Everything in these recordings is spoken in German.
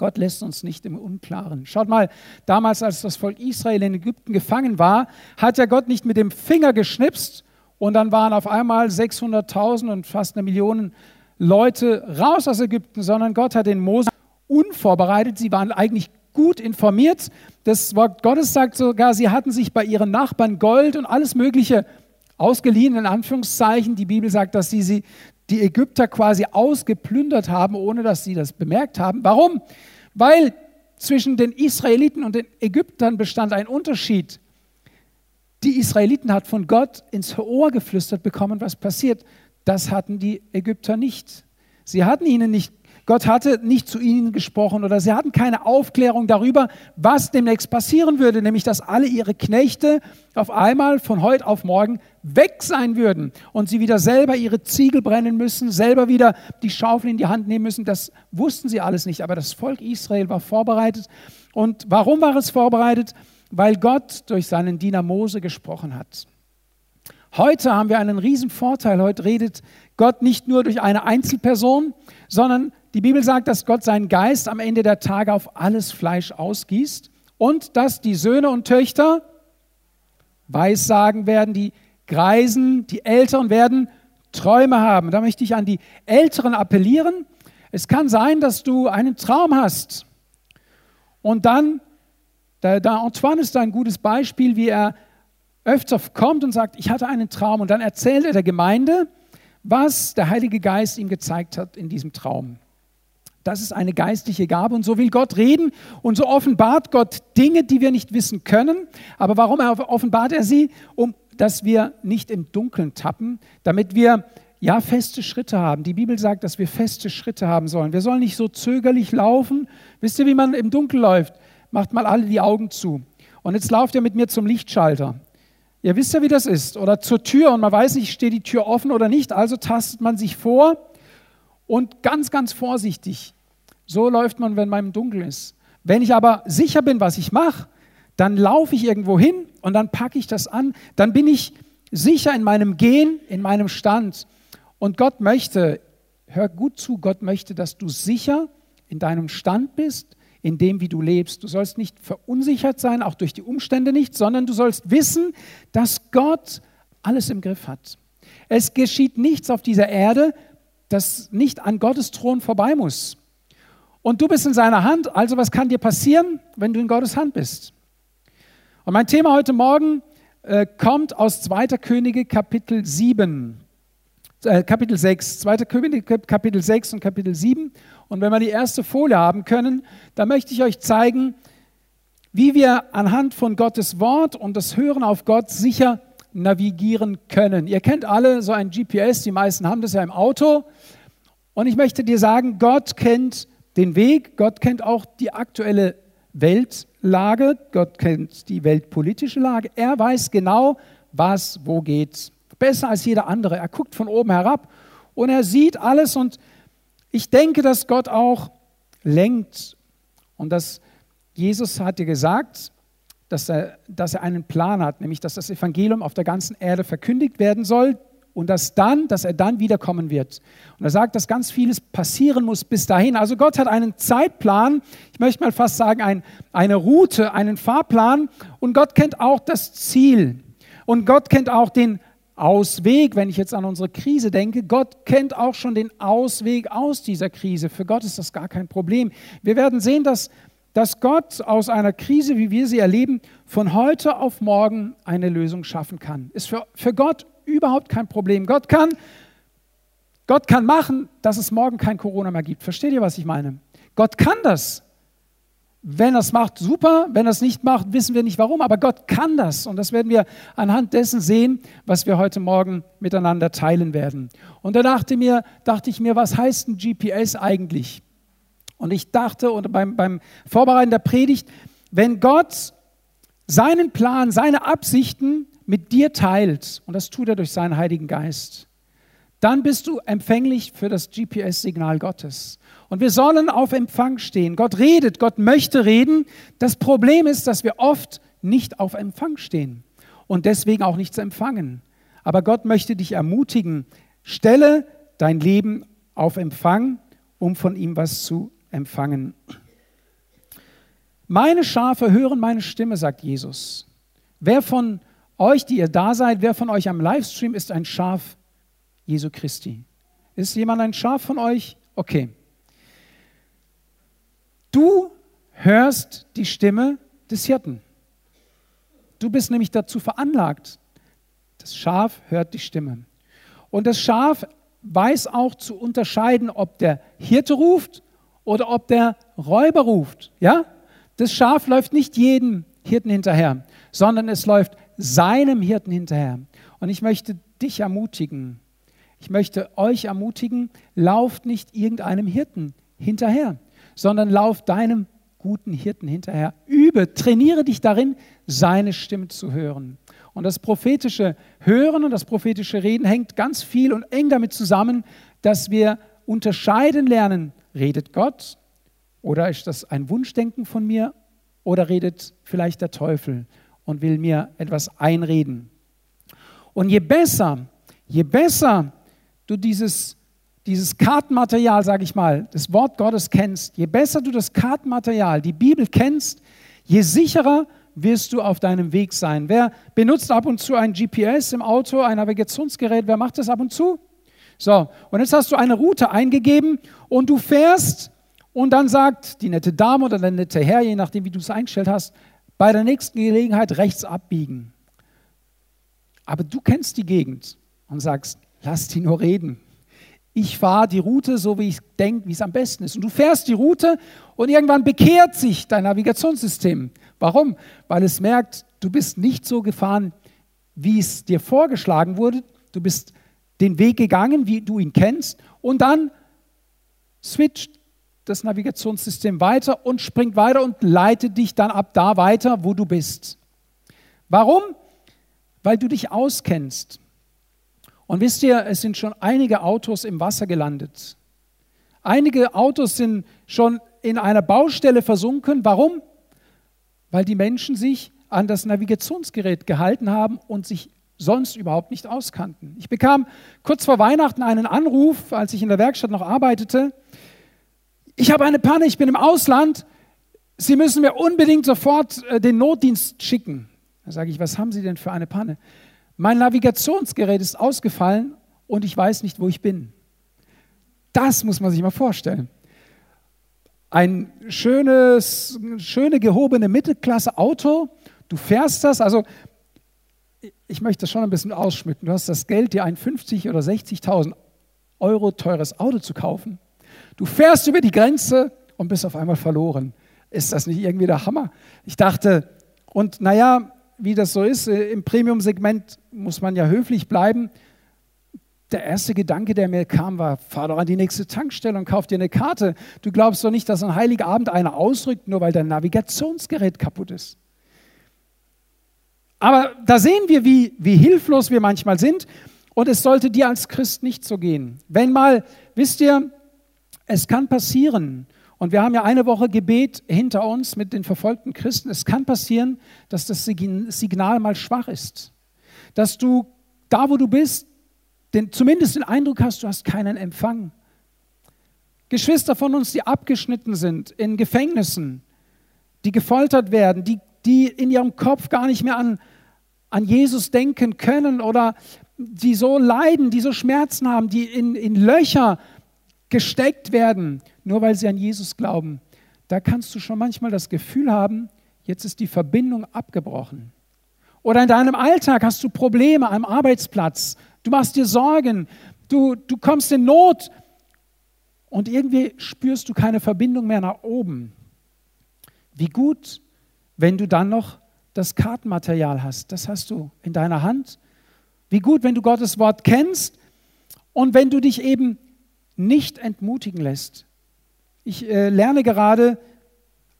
Gott lässt uns nicht im Unklaren. Schaut mal, damals, als das Volk Israel in Ägypten gefangen war, hat ja Gott nicht mit dem Finger geschnipst und dann waren auf einmal 600.000 und fast eine Million Leute raus aus Ägypten, sondern Gott hat den Mose unvorbereitet. Sie waren eigentlich gut informiert. Das Wort Gottes sagt sogar, sie hatten sich bei ihren Nachbarn Gold und alles Mögliche ausgeliehen, in Anführungszeichen. Die Bibel sagt, dass sie, sie die Ägypter quasi ausgeplündert haben, ohne dass sie das bemerkt haben. Warum? Weil zwischen den Israeliten und den Ägyptern bestand ein Unterschied. Die Israeliten hat von Gott ins Ohr geflüstert bekommen, was passiert. Das hatten die Ägypter nicht. Sie hatten ihnen nicht Gott hatte nicht zu ihnen gesprochen oder sie hatten keine Aufklärung darüber, was demnächst passieren würde, nämlich dass alle ihre Knechte auf einmal von heute auf morgen weg sein würden und sie wieder selber ihre Ziegel brennen müssen, selber wieder die Schaufel in die Hand nehmen müssen. Das wussten sie alles nicht, aber das Volk Israel war vorbereitet. Und warum war es vorbereitet? Weil Gott durch seinen Diener Mose gesprochen hat. Heute haben wir einen riesen Vorteil. Heute redet Gott nicht nur durch eine Einzelperson, sondern die Bibel sagt, dass Gott seinen Geist am Ende der Tage auf alles Fleisch ausgießt und dass die Söhne und Töchter Weissagen werden, die Greisen, die Älteren werden Träume haben. Da möchte ich an die Älteren appellieren. Es kann sein, dass du einen Traum hast und dann, da, da Antoine ist ein gutes Beispiel, wie er öfter kommt und sagt, ich hatte einen Traum und dann erzählt er der Gemeinde, was der Heilige Geist ihm gezeigt hat in diesem Traum. Das ist eine geistliche Gabe und so will Gott reden und so offenbart Gott Dinge, die wir nicht wissen können. Aber warum offenbart er sie? Um, dass wir nicht im Dunkeln tappen, damit wir ja feste Schritte haben. Die Bibel sagt, dass wir feste Schritte haben sollen. Wir sollen nicht so zögerlich laufen. Wisst ihr, wie man im Dunkeln läuft? Macht mal alle die Augen zu. Und jetzt lauft ihr mit mir zum Lichtschalter. Ihr wisst ja, wie das ist. Oder zur Tür und man weiß nicht, steht die Tür offen oder nicht. Also tastet man sich vor und ganz, ganz vorsichtig. So läuft man, wenn man im Dunkeln ist. Wenn ich aber sicher bin, was ich mache, dann laufe ich irgendwo hin und dann packe ich das an. Dann bin ich sicher in meinem Gehen, in meinem Stand. Und Gott möchte, hör gut zu, Gott möchte, dass du sicher in deinem Stand bist, in dem, wie du lebst. Du sollst nicht verunsichert sein, auch durch die Umstände nicht, sondern du sollst wissen, dass Gott alles im Griff hat. Es geschieht nichts auf dieser Erde, das nicht an Gottes Thron vorbei muss. Und du bist in seiner Hand, also was kann dir passieren, wenn du in Gottes Hand bist? Und mein Thema heute Morgen äh, kommt aus 2. Könige Kapitel 7, äh, Kapitel 6, 2. Könige Kapitel 6 und Kapitel 7. Und wenn wir die erste Folie haben können, dann möchte ich euch zeigen, wie wir anhand von Gottes Wort und das Hören auf Gott sicher navigieren können. Ihr kennt alle so ein GPS, die meisten haben das ja im Auto. Und ich möchte dir sagen, Gott kennt den Weg, Gott kennt auch die aktuelle Weltlage, Gott kennt die weltpolitische Lage. Er weiß genau, was wo geht. Besser als jeder andere. Er guckt von oben herab und er sieht alles und ich denke, dass Gott auch lenkt und dass Jesus hat dir gesagt, dass er, dass er einen Plan hat, nämlich dass das Evangelium auf der ganzen Erde verkündigt werden soll und dass dann, dass er dann wiederkommen wird. Und er sagt, dass ganz vieles passieren muss bis dahin. Also Gott hat einen Zeitplan, ich möchte mal fast sagen, ein, eine Route, einen Fahrplan und Gott kennt auch das Ziel. Und Gott kennt auch den Ausweg, wenn ich jetzt an unsere Krise denke. Gott kennt auch schon den Ausweg aus dieser Krise. Für Gott ist das gar kein Problem. Wir werden sehen, dass dass Gott aus einer Krise, wie wir sie erleben, von heute auf morgen eine Lösung schaffen kann. Ist für, für Gott überhaupt kein Problem. Gott kann, Gott kann machen, dass es morgen kein Corona mehr gibt. Versteht ihr, was ich meine? Gott kann das. Wenn er es macht, super. Wenn er es nicht macht, wissen wir nicht warum. Aber Gott kann das. Und das werden wir anhand dessen sehen, was wir heute Morgen miteinander teilen werden. Und da dachte, mir, dachte ich mir, was heißt ein GPS eigentlich? Und ich dachte und beim, beim Vorbereiten der Predigt, wenn Gott seinen Plan, seine Absichten mit dir teilt, und das tut er durch seinen Heiligen Geist, dann bist du empfänglich für das GPS-Signal Gottes. Und wir sollen auf Empfang stehen. Gott redet, Gott möchte reden. Das Problem ist, dass wir oft nicht auf Empfang stehen und deswegen auch nichts empfangen. Aber Gott möchte dich ermutigen, stelle dein Leben auf Empfang, um von ihm was zu empfangen. Meine Schafe hören meine Stimme, sagt Jesus. Wer von euch, die ihr da seid, wer von euch am Livestream ist ein Schaf Jesu Christi? Ist jemand ein Schaf von euch? Okay. Du hörst die Stimme des Hirten. Du bist nämlich dazu veranlagt. Das Schaf hört die Stimme. Und das Schaf weiß auch zu unterscheiden, ob der Hirte ruft oder ob der Räuber ruft. Ja? Das Schaf läuft nicht jedem Hirten hinterher, sondern es läuft seinem Hirten hinterher. Und ich möchte dich ermutigen, ich möchte euch ermutigen, lauft nicht irgendeinem Hirten hinterher, sondern lauft deinem guten Hirten hinterher. Übe, trainiere dich darin, seine Stimme zu hören. Und das prophetische Hören und das prophetische Reden hängt ganz viel und eng damit zusammen, dass wir unterscheiden lernen, redet Gott oder ist das ein Wunschdenken von mir oder redet vielleicht der Teufel und will mir etwas einreden. Und je besser, je besser du dieses dieses Kartenmaterial, sage ich mal, das Wort Gottes kennst, je besser du das Kartenmaterial, die Bibel kennst, je sicherer wirst du auf deinem Weg sein. Wer benutzt ab und zu ein GPS im Auto, ein Navigationsgerät? Wer macht das ab und zu? So, und jetzt hast du eine Route eingegeben und du fährst und dann sagt die nette Dame oder der nette Herr, je nachdem, wie du es eingestellt hast, bei der nächsten Gelegenheit rechts abbiegen. Aber du kennst die Gegend und sagst, lass die nur reden ich fahre die Route so, wie ich denke, wie es am besten ist. Und du fährst die Route und irgendwann bekehrt sich dein Navigationssystem. Warum? Weil es merkt, du bist nicht so gefahren, wie es dir vorgeschlagen wurde. Du bist den Weg gegangen, wie du ihn kennst. Und dann switcht das Navigationssystem weiter und springt weiter und leitet dich dann ab da weiter, wo du bist. Warum? Weil du dich auskennst. Und wisst ihr, es sind schon einige Autos im Wasser gelandet. Einige Autos sind schon in einer Baustelle versunken. Warum? Weil die Menschen sich an das Navigationsgerät gehalten haben und sich sonst überhaupt nicht auskannten. Ich bekam kurz vor Weihnachten einen Anruf, als ich in der Werkstatt noch arbeitete. Ich habe eine Panne, ich bin im Ausland. Sie müssen mir unbedingt sofort äh, den Notdienst schicken. Da sage ich, was haben Sie denn für eine Panne? Mein Navigationsgerät ist ausgefallen und ich weiß nicht, wo ich bin. Das muss man sich mal vorstellen. Ein schönes, schöne gehobene Mittelklasse-Auto, du fährst das, also ich möchte das schon ein bisschen ausschmücken. Du hast das Geld, dir ein 50 oder 60.000 Euro teures Auto zu kaufen. Du fährst über die Grenze und bist auf einmal verloren. Ist das nicht irgendwie der Hammer? Ich dachte, und naja, wie das so ist, äh, im Premium-Segment muss man ja höflich bleiben. Der erste Gedanke, der mir kam, war, fahr doch an die nächste Tankstelle und kauf dir eine Karte. Du glaubst doch nicht, dass ein heiliger Abend einer ausrückt, nur weil dein Navigationsgerät kaputt ist. Aber da sehen wir, wie, wie hilflos wir manchmal sind. Und es sollte dir als Christ nicht so gehen. Wenn mal, wisst ihr, es kann passieren, und wir haben ja eine Woche Gebet hinter uns mit den verfolgten Christen. Es kann passieren, dass das Signal mal schwach ist. Dass du da, wo du bist, den, zumindest den Eindruck hast, du hast keinen Empfang. Geschwister von uns, die abgeschnitten sind in Gefängnissen, die gefoltert werden, die, die in ihrem Kopf gar nicht mehr an, an Jesus denken können oder die so leiden, die so Schmerzen haben, die in, in Löcher gesteckt werden, nur weil sie an Jesus glauben, da kannst du schon manchmal das Gefühl haben, jetzt ist die Verbindung abgebrochen. Oder in deinem Alltag hast du Probleme am Arbeitsplatz, du machst dir Sorgen, du, du kommst in Not und irgendwie spürst du keine Verbindung mehr nach oben. Wie gut, wenn du dann noch das Kartenmaterial hast, das hast du in deiner Hand. Wie gut, wenn du Gottes Wort kennst und wenn du dich eben nicht entmutigen lässt. Ich äh, lerne gerade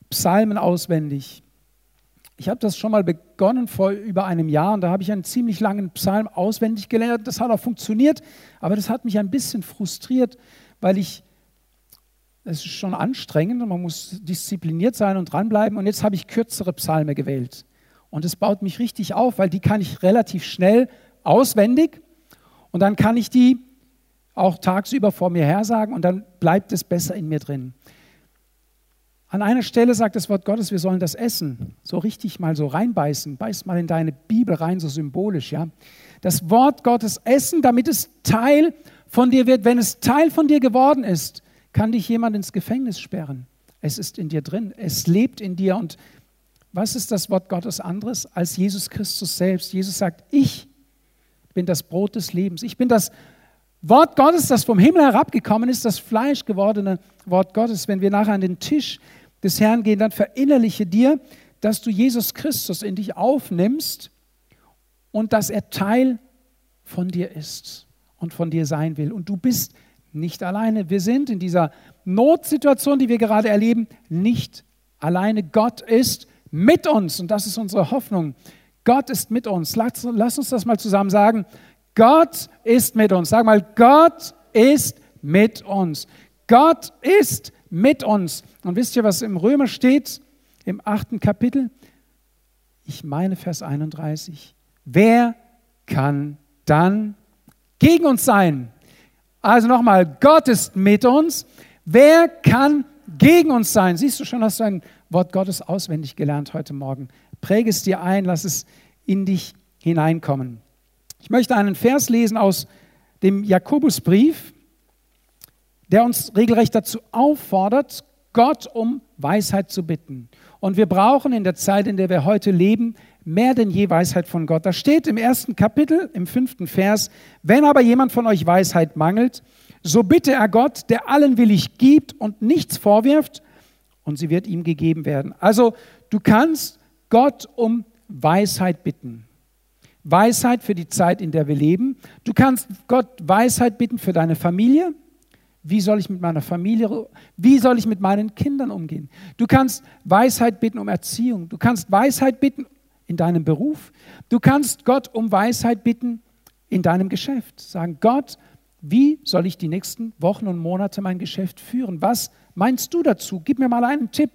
Psalmen auswendig. Ich habe das schon mal begonnen vor über einem Jahr und da habe ich einen ziemlich langen Psalm auswendig gelernt. Das hat auch funktioniert, aber das hat mich ein bisschen frustriert, weil ich, es ist schon anstrengend und man muss diszipliniert sein und dranbleiben. Und jetzt habe ich kürzere Psalme gewählt. Und es baut mich richtig auf, weil die kann ich relativ schnell auswendig und dann kann ich die auch tagsüber vor mir her sagen und dann bleibt es besser in mir drin. An einer Stelle sagt das Wort Gottes, wir sollen das essen. So richtig mal so reinbeißen. Beiß mal in deine Bibel rein, so symbolisch, ja. Das Wort Gottes essen, damit es Teil von dir wird. Wenn es Teil von dir geworden ist, kann dich jemand ins Gefängnis sperren. Es ist in dir drin. Es lebt in dir. Und was ist das Wort Gottes anderes als Jesus Christus selbst? Jesus sagt, ich bin das Brot des Lebens. Ich bin das Wort Gottes, das vom Himmel herabgekommen ist, das Fleisch gewordene Wort Gottes. Wenn wir nachher an den Tisch des Herrn gehen, dann verinnerliche dir, dass du Jesus Christus in dich aufnimmst und dass er Teil von dir ist und von dir sein will. Und du bist nicht alleine. Wir sind in dieser Notsituation, die wir gerade erleben, nicht alleine. Gott ist mit uns und das ist unsere Hoffnung. Gott ist mit uns. Lass, lass, uns das mal zusammen sagen. Gott ist mit uns. Sag mal, Gott ist mit uns. Gott ist mit uns. Und wisst ihr, was im Römer steht, im achten Kapitel? Ich meine Vers 31. Wer kann dann gegen uns sein? Also nochmal, Gott ist mit uns. Wer kann gegen uns sein? Siehst du schon, hast du ein Wort Gottes auswendig gelernt heute Morgen. Präge es dir ein, lass es in dich hineinkommen. Ich möchte einen Vers lesen aus dem Jakobusbrief, der uns regelrecht dazu auffordert, Gott um Weisheit zu bitten. Und wir brauchen in der Zeit, in der wir heute leben, mehr denn je Weisheit von Gott. Da steht im ersten Kapitel, im fünften Vers, wenn aber jemand von euch Weisheit mangelt, so bitte er Gott, der allen willig gibt und nichts vorwirft, und sie wird ihm gegeben werden. Also du kannst Gott um Weisheit bitten. Weisheit für die Zeit, in der wir leben. Du kannst Gott Weisheit bitten für deine Familie. Wie soll ich mit meiner Familie, wie soll ich mit meinen Kindern umgehen? Du kannst Weisheit bitten um Erziehung. Du kannst Weisheit bitten in deinem Beruf. Du kannst Gott um Weisheit bitten in deinem Geschäft. Sagen, Gott, wie soll ich die nächsten Wochen und Monate mein Geschäft führen? Was meinst du dazu? Gib mir mal einen Tipp.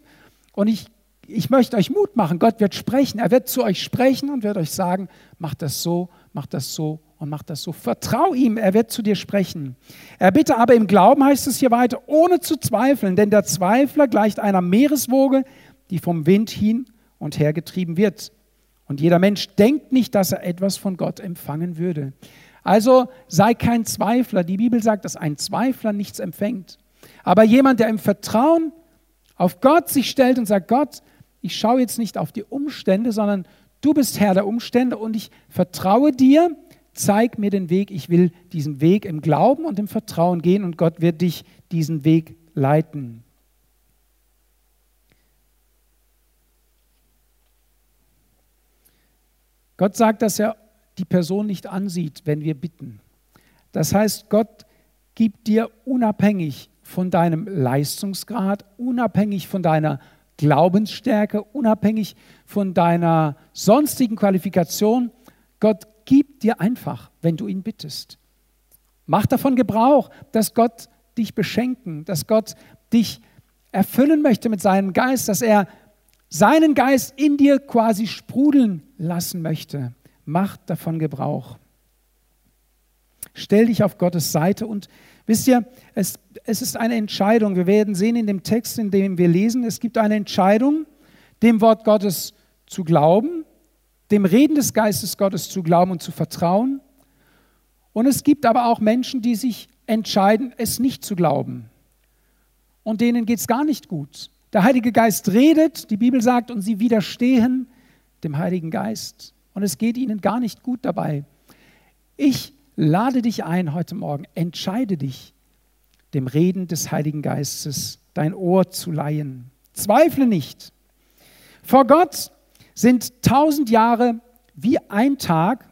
Und ich, ich möchte euch Mut machen. Gott wird sprechen. Er wird zu euch sprechen und wird euch sagen, mach das so, mach das so und mach das so. Vertrau ihm, er wird zu dir sprechen. Er bitte aber im Glauben, heißt es hier weiter, ohne zu zweifeln, denn der Zweifler gleicht einer Meereswoge, die vom Wind hin und her getrieben wird. Und jeder Mensch denkt nicht, dass er etwas von Gott empfangen würde. Also sei kein Zweifler. Die Bibel sagt, dass ein Zweifler nichts empfängt. Aber jemand, der im Vertrauen auf Gott sich stellt und sagt, Gott, ich schaue jetzt nicht auf die Umstände, sondern du bist Herr der Umstände und ich vertraue dir, zeig mir den Weg. Ich will diesen Weg im Glauben und im Vertrauen gehen und Gott wird dich diesen Weg leiten. Gott sagt, dass er die Person nicht ansieht, wenn wir bitten. Das heißt, Gott gibt dir unabhängig von deinem Leistungsgrad, unabhängig von deiner Glaubensstärke, unabhängig von deiner sonstigen Qualifikation, Gott gibt dir einfach, wenn du ihn bittest. Mach davon Gebrauch, dass Gott dich beschenken, dass Gott dich erfüllen möchte mit seinem Geist, dass er seinen Geist in dir quasi sprudeln lassen möchte. Macht davon Gebrauch. Stell dich auf Gottes Seite und wisst ihr, es, es ist eine Entscheidung. Wir werden sehen in dem Text, in dem wir lesen, es gibt eine Entscheidung, dem Wort Gottes zu glauben, dem Reden des Geistes Gottes zu glauben und zu vertrauen. Und es gibt aber auch Menschen, die sich entscheiden, es nicht zu glauben. Und denen geht es gar nicht gut. Der Heilige Geist redet, die Bibel sagt, und sie widerstehen dem Heiligen Geist und es geht ihnen gar nicht gut dabei. Ich lade dich ein heute Morgen, entscheide dich, dem Reden des Heiligen Geistes dein Ohr zu leihen. Zweifle nicht. Vor Gott sind tausend Jahre wie ein Tag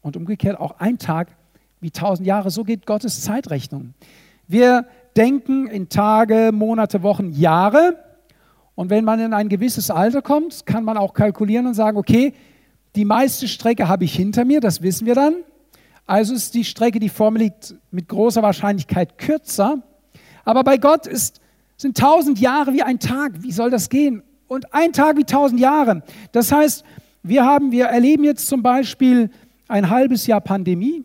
und umgekehrt auch ein Tag wie tausend Jahre. So geht Gottes Zeitrechnung. Wir denken in Tage, Monate, Wochen, Jahre. Und wenn man in ein gewisses Alter kommt, kann man auch kalkulieren und sagen, okay, die meiste Strecke habe ich hinter mir, das wissen wir dann. Also ist die Strecke, die vor mir liegt, mit großer Wahrscheinlichkeit kürzer. Aber bei Gott ist, sind tausend Jahre wie ein Tag. Wie soll das gehen? Und ein Tag wie tausend Jahre. Das heißt, wir, haben, wir erleben jetzt zum Beispiel ein halbes Jahr Pandemie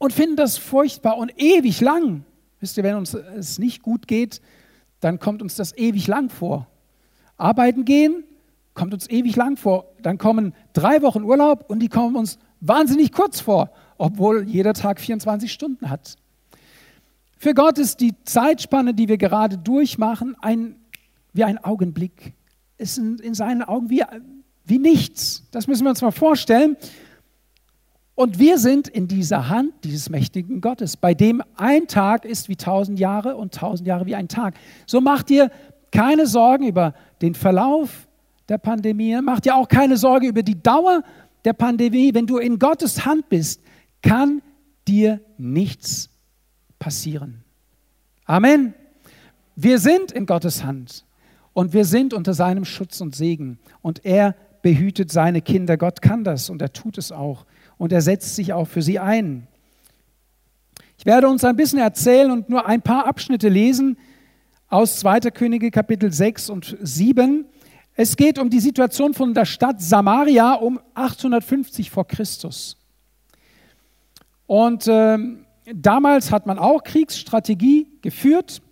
und finden das furchtbar und ewig lang. Wisst ihr, wenn uns es nicht gut geht, dann kommt uns das ewig lang vor. Arbeiten gehen kommt uns ewig lang vor. Dann kommen drei Wochen Urlaub und die kommen uns wahnsinnig kurz vor, obwohl jeder Tag 24 Stunden hat. Für Gott ist die Zeitspanne, die wir gerade durchmachen, ein, wie ein Augenblick. Ist in, in seinen Augen wie, wie nichts. Das müssen wir uns mal vorstellen. Und wir sind in dieser Hand dieses mächtigen Gottes, bei dem ein Tag ist wie tausend Jahre und tausend Jahre wie ein Tag. So macht dir keine Sorgen über den Verlauf der Pandemie, macht dir auch keine Sorge über die Dauer der Pandemie. Wenn du in Gottes Hand bist, kann dir nichts passieren. Amen. Wir sind in Gottes Hand und wir sind unter seinem Schutz und Segen und er behütet seine Kinder. Gott kann das und er tut es auch und er setzt sich auch für sie ein. Ich werde uns ein bisschen erzählen und nur ein paar Abschnitte lesen aus 2. Könige Kapitel 6 und 7. Es geht um die Situation von der Stadt Samaria um 850 vor Christus. Und äh, damals hat man auch Kriegsstrategie geführt.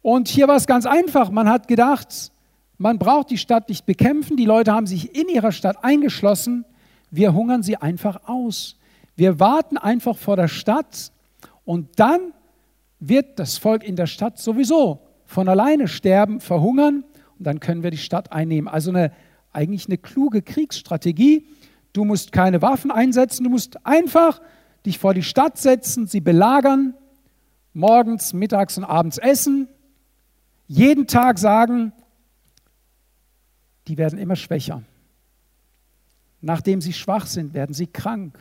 Und hier war es ganz einfach. Man hat gedacht, man braucht die Stadt nicht bekämpfen. Die Leute haben sich in ihrer Stadt eingeschlossen wir hungern sie einfach aus. Wir warten einfach vor der Stadt und dann wird das Volk in der Stadt sowieso von alleine sterben, verhungern und dann können wir die Stadt einnehmen. Also eine, eigentlich eine kluge Kriegsstrategie. Du musst keine Waffen einsetzen, du musst einfach dich vor die Stadt setzen, sie belagern, morgens, mittags und abends essen, jeden Tag sagen, die werden immer schwächer. Nachdem sie schwach sind, werden sie krank.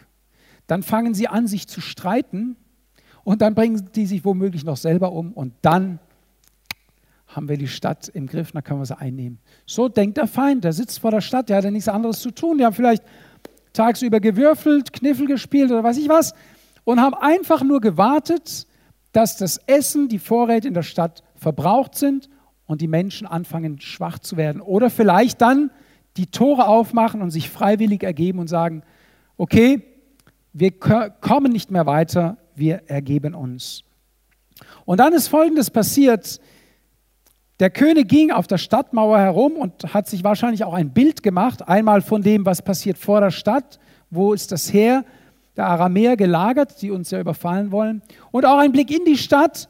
Dann fangen sie an, sich zu streiten und dann bringen die sich womöglich noch selber um und dann haben wir die Stadt im Griff, dann können wir sie einnehmen. So denkt der Feind, der sitzt vor der Stadt, der hat ja nichts anderes zu tun. Die haben vielleicht tagsüber gewürfelt, Kniffel gespielt oder weiß ich was und haben einfach nur gewartet, dass das Essen, die Vorräte in der Stadt verbraucht sind und die Menschen anfangen schwach zu werden. Oder vielleicht dann die Tore aufmachen und sich freiwillig ergeben und sagen, okay, wir kommen nicht mehr weiter, wir ergeben uns. Und dann ist Folgendes passiert. Der König ging auf der Stadtmauer herum und hat sich wahrscheinlich auch ein Bild gemacht, einmal von dem, was passiert vor der Stadt, wo ist das Heer der Aramäer gelagert, die uns ja überfallen wollen, und auch ein Blick in die Stadt,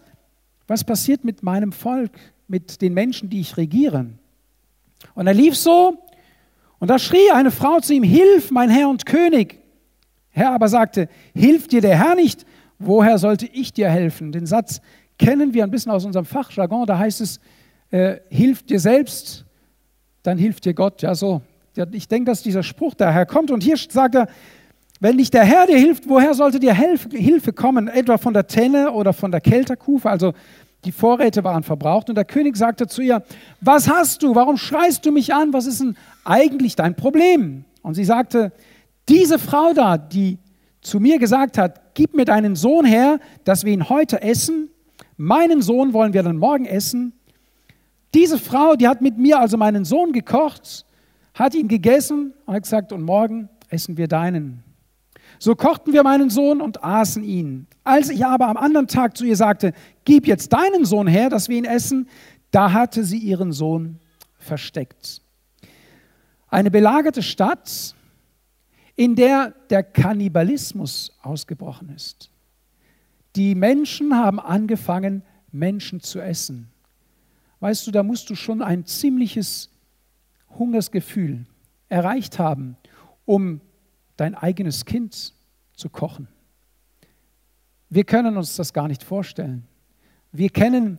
was passiert mit meinem Volk, mit den Menschen, die ich regiere. Und er lief so und da schrie eine Frau zu ihm, Hilf, mein Herr und König. Herr aber sagte, Hilft dir der Herr nicht? Woher sollte ich dir helfen? Den Satz kennen wir ein bisschen aus unserem Fachjargon. Da heißt es, äh, Hilf dir selbst, dann hilft dir Gott. Ja, so. Ich denke, dass dieser Spruch daher kommt. Und hier sagt er, wenn nicht der Herr dir hilft, woher sollte dir Hilfe kommen? Etwa von der Tenne oder von der Kelterkufe? Also die Vorräte waren verbraucht und der König sagte zu ihr, was hast du? Warum schreist du mich an? Was ist denn eigentlich dein Problem? Und sie sagte, diese Frau da, die zu mir gesagt hat, gib mir deinen Sohn her, dass wir ihn heute essen. Meinen Sohn wollen wir dann morgen essen. Diese Frau, die hat mit mir also meinen Sohn gekocht, hat ihn gegessen und hat gesagt, und morgen essen wir deinen. So kochten wir meinen Sohn und aßen ihn. Als ich aber am anderen Tag zu ihr sagte, gib jetzt deinen Sohn her, dass wir ihn essen, da hatte sie ihren Sohn versteckt. Eine belagerte Stadt, in der der Kannibalismus ausgebrochen ist. Die Menschen haben angefangen, Menschen zu essen. Weißt du, da musst du schon ein ziemliches Hungersgefühl erreicht haben, um dein eigenes Kind zu kochen. Wir können uns das gar nicht vorstellen. Wir kennen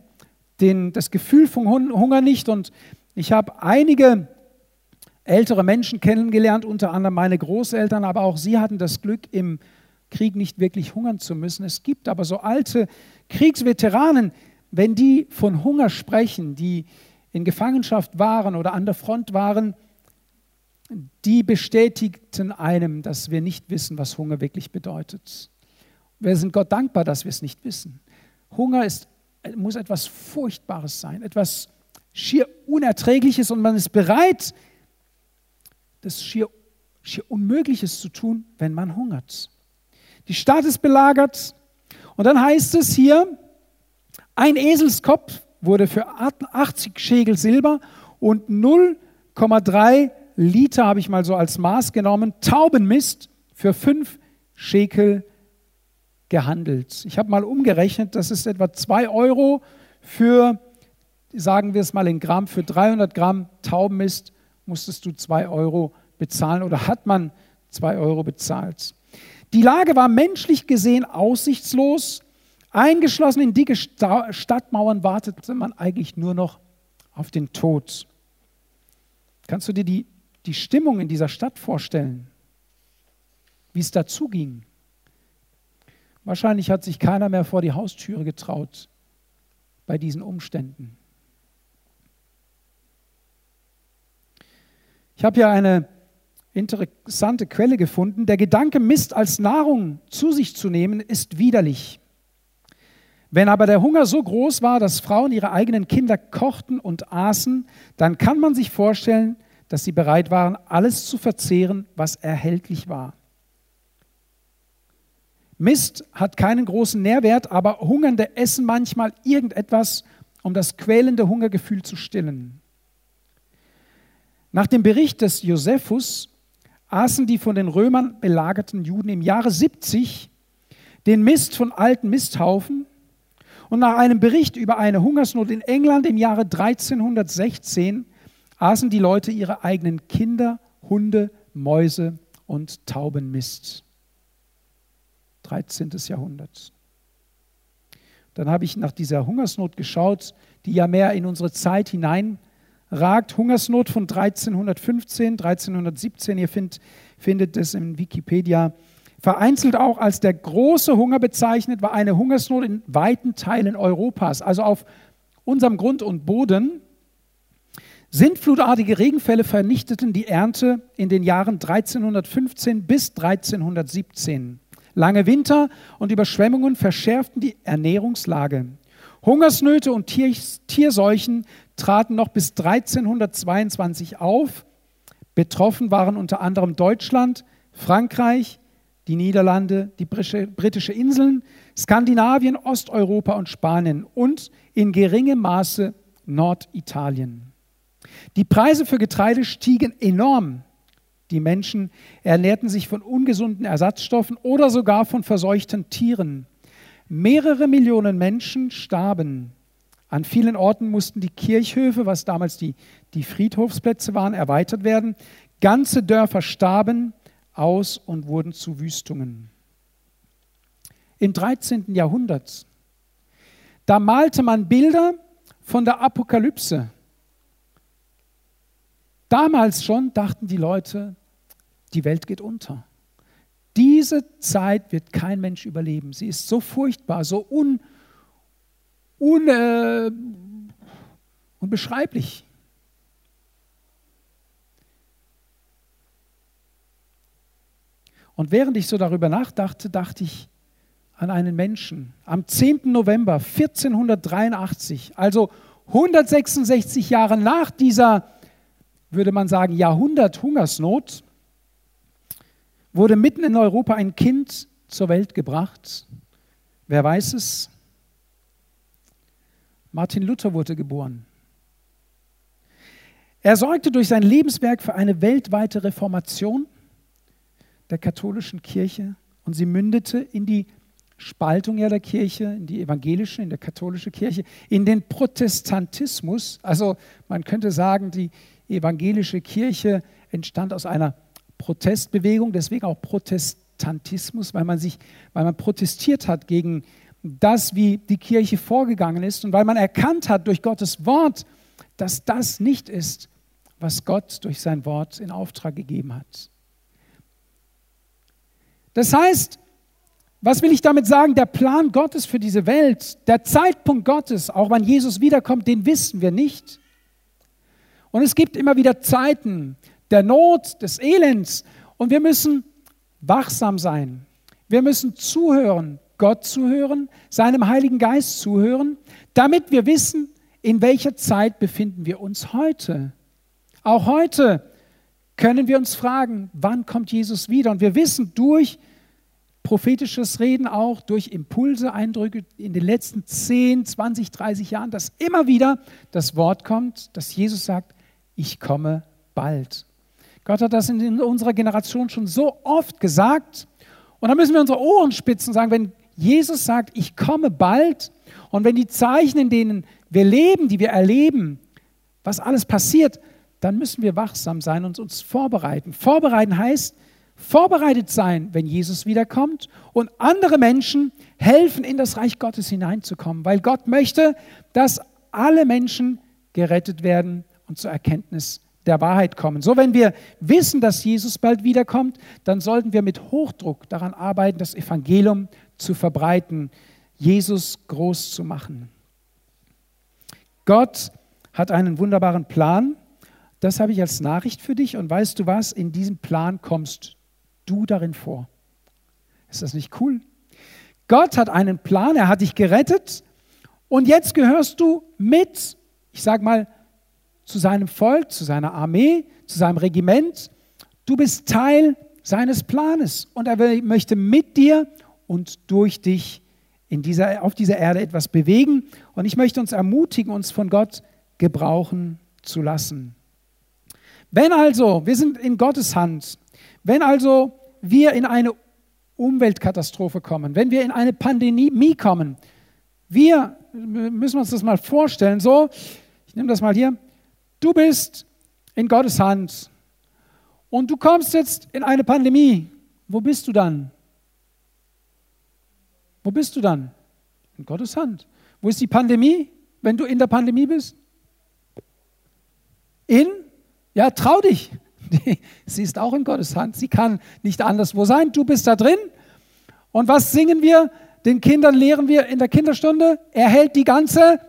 den, das Gefühl von Hunger nicht und ich habe einige ältere Menschen kennengelernt, unter anderem meine Großeltern, aber auch sie hatten das Glück, im Krieg nicht wirklich hungern zu müssen. Es gibt aber so alte Kriegsveteranen, wenn die von Hunger sprechen, die in Gefangenschaft waren oder an der Front waren, die bestätigten einem, dass wir nicht wissen, was Hunger wirklich bedeutet. Wir sind Gott dankbar, dass wir es nicht wissen. Hunger ist, muss etwas Furchtbares sein, etwas schier Unerträgliches und man ist bereit, das schier, schier Unmögliches zu tun, wenn man hungert. Die Stadt ist belagert und dann heißt es hier, ein Eselskopf wurde für 80 Schegel Silber und 0,3 Liter, habe ich mal so als Maß genommen, Taubenmist für 5 Schekel gehandelt. Ich habe mal umgerechnet, das ist etwa 2 Euro für, sagen wir es mal in Gramm, für 300 Gramm Taubenmist musstest du 2 Euro bezahlen oder hat man 2 Euro bezahlt. Die Lage war menschlich gesehen aussichtslos. Eingeschlossen in dicke Stadtmauern wartete man eigentlich nur noch auf den Tod. Kannst du dir die, die Stimmung in dieser Stadt vorstellen? Wie es dazu ging? Wahrscheinlich hat sich keiner mehr vor die Haustüre getraut bei diesen Umständen. Ich habe hier eine interessante Quelle gefunden. Der Gedanke, Mist als Nahrung zu sich zu nehmen, ist widerlich. Wenn aber der Hunger so groß war, dass Frauen ihre eigenen Kinder kochten und aßen, dann kann man sich vorstellen, dass sie bereit waren, alles zu verzehren, was erhältlich war. Mist hat keinen großen Nährwert, aber Hungernde essen manchmal irgendetwas, um das quälende Hungergefühl zu stillen. Nach dem Bericht des Josephus aßen die von den Römern belagerten Juden im Jahre 70 den Mist von alten Misthaufen und nach einem Bericht über eine Hungersnot in England im Jahre 1316 aßen die Leute ihre eigenen Kinder, Hunde, Mäuse und Taubenmist. 13. Jahrhundert. Dann habe ich nach dieser Hungersnot geschaut, die ja mehr in unsere Zeit hineinragt. Hungersnot von 1315, 1317, ihr findet, findet es in Wikipedia vereinzelt auch als der große Hunger bezeichnet, war eine Hungersnot in weiten Teilen Europas, also auf unserem Grund und Boden. Sintflutartige Regenfälle vernichteten die Ernte in den Jahren 1315 bis 1317. Lange Winter und Überschwemmungen verschärften die Ernährungslage. Hungersnöte und Tierseuchen traten noch bis 1322 auf. Betroffen waren unter anderem Deutschland, Frankreich, die Niederlande, die britische Inseln, Skandinavien, Osteuropa und Spanien und in geringem Maße Norditalien. Die Preise für Getreide stiegen enorm. Die Menschen ernährten sich von ungesunden Ersatzstoffen oder sogar von verseuchten Tieren. Mehrere Millionen Menschen starben. An vielen Orten mussten die Kirchhöfe, was damals die, die Friedhofsplätze waren, erweitert werden. Ganze Dörfer starben aus und wurden zu Wüstungen. Im 13. Jahrhundert, da malte man Bilder von der Apokalypse. Damals schon dachten die Leute, die Welt geht unter. Diese Zeit wird kein Mensch überleben. Sie ist so furchtbar, so un, un, äh, unbeschreiblich. Und während ich so darüber nachdachte, dachte ich an einen Menschen. Am 10. November 1483, also 166 Jahre nach dieser, würde man sagen, Jahrhundert-Hungersnot, wurde mitten in Europa ein Kind zur Welt gebracht. Wer weiß es? Martin Luther wurde geboren. Er sorgte durch sein Lebenswerk für eine weltweite Reformation der katholischen Kirche und sie mündete in die Spaltung ja der Kirche, in die evangelische, in der katholische Kirche, in den Protestantismus. Also man könnte sagen, die evangelische Kirche entstand aus einer Protestbewegung, deswegen auch Protestantismus, weil man sich, weil man protestiert hat gegen das, wie die Kirche vorgegangen ist und weil man erkannt hat durch Gottes Wort, dass das nicht ist, was Gott durch sein Wort in Auftrag gegeben hat. Das heißt, was will ich damit sagen? Der Plan Gottes für diese Welt, der Zeitpunkt Gottes, auch wann Jesus wiederkommt, den wissen wir nicht. Und es gibt immer wieder Zeiten der Not, des Elends und wir müssen wachsam sein. Wir müssen zuhören, Gott zuhören, seinem Heiligen Geist zuhören, damit wir wissen, in welcher Zeit befinden wir uns heute. Auch heute können wir uns fragen, wann kommt Jesus wieder? Und wir wissen durch prophetisches Reden auch, durch Impulse, Eindrücke in den letzten 10, 20, 30 Jahren, dass immer wieder das Wort kommt, dass Jesus sagt, ich komme bald. Gott hat das in unserer Generation schon so oft gesagt. Und da müssen wir unsere Ohren spitzen und sagen, wenn Jesus sagt, ich komme bald, und wenn die Zeichen, in denen wir leben, die wir erleben, was alles passiert, dann müssen wir wachsam sein und uns vorbereiten. Vorbereiten heißt, vorbereitet sein, wenn Jesus wiederkommt und andere Menschen helfen, in das Reich Gottes hineinzukommen, weil Gott möchte, dass alle Menschen gerettet werden und zur Erkenntnis der Wahrheit kommen. So, wenn wir wissen, dass Jesus bald wiederkommt, dann sollten wir mit Hochdruck daran arbeiten, das Evangelium zu verbreiten, Jesus groß zu machen. Gott hat einen wunderbaren Plan. Das habe ich als Nachricht für dich. Und weißt du was? In diesem Plan kommst du darin vor. Ist das nicht cool? Gott hat einen Plan, er hat dich gerettet und jetzt gehörst du mit, ich sage mal, zu seinem Volk, zu seiner Armee, zu seinem Regiment. Du bist Teil seines Planes und er möchte mit dir und durch dich in dieser, auf dieser Erde etwas bewegen. Und ich möchte uns ermutigen, uns von Gott gebrauchen zu lassen. Wenn also, wir sind in Gottes Hand, wenn also wir in eine Umweltkatastrophe kommen, wenn wir in eine Pandemie kommen, wir müssen uns das mal vorstellen, so, ich nehme das mal hier, Du bist in Gottes Hand und du kommst jetzt in eine Pandemie. Wo bist du dann? Wo bist du dann? In Gottes Hand. Wo ist die Pandemie, wenn du in der Pandemie bist? In? Ja, trau dich. Sie ist auch in Gottes Hand. Sie kann nicht anderswo sein. Du bist da drin. Und was singen wir? Den Kindern lehren wir in der Kinderstunde. Er hält die ganze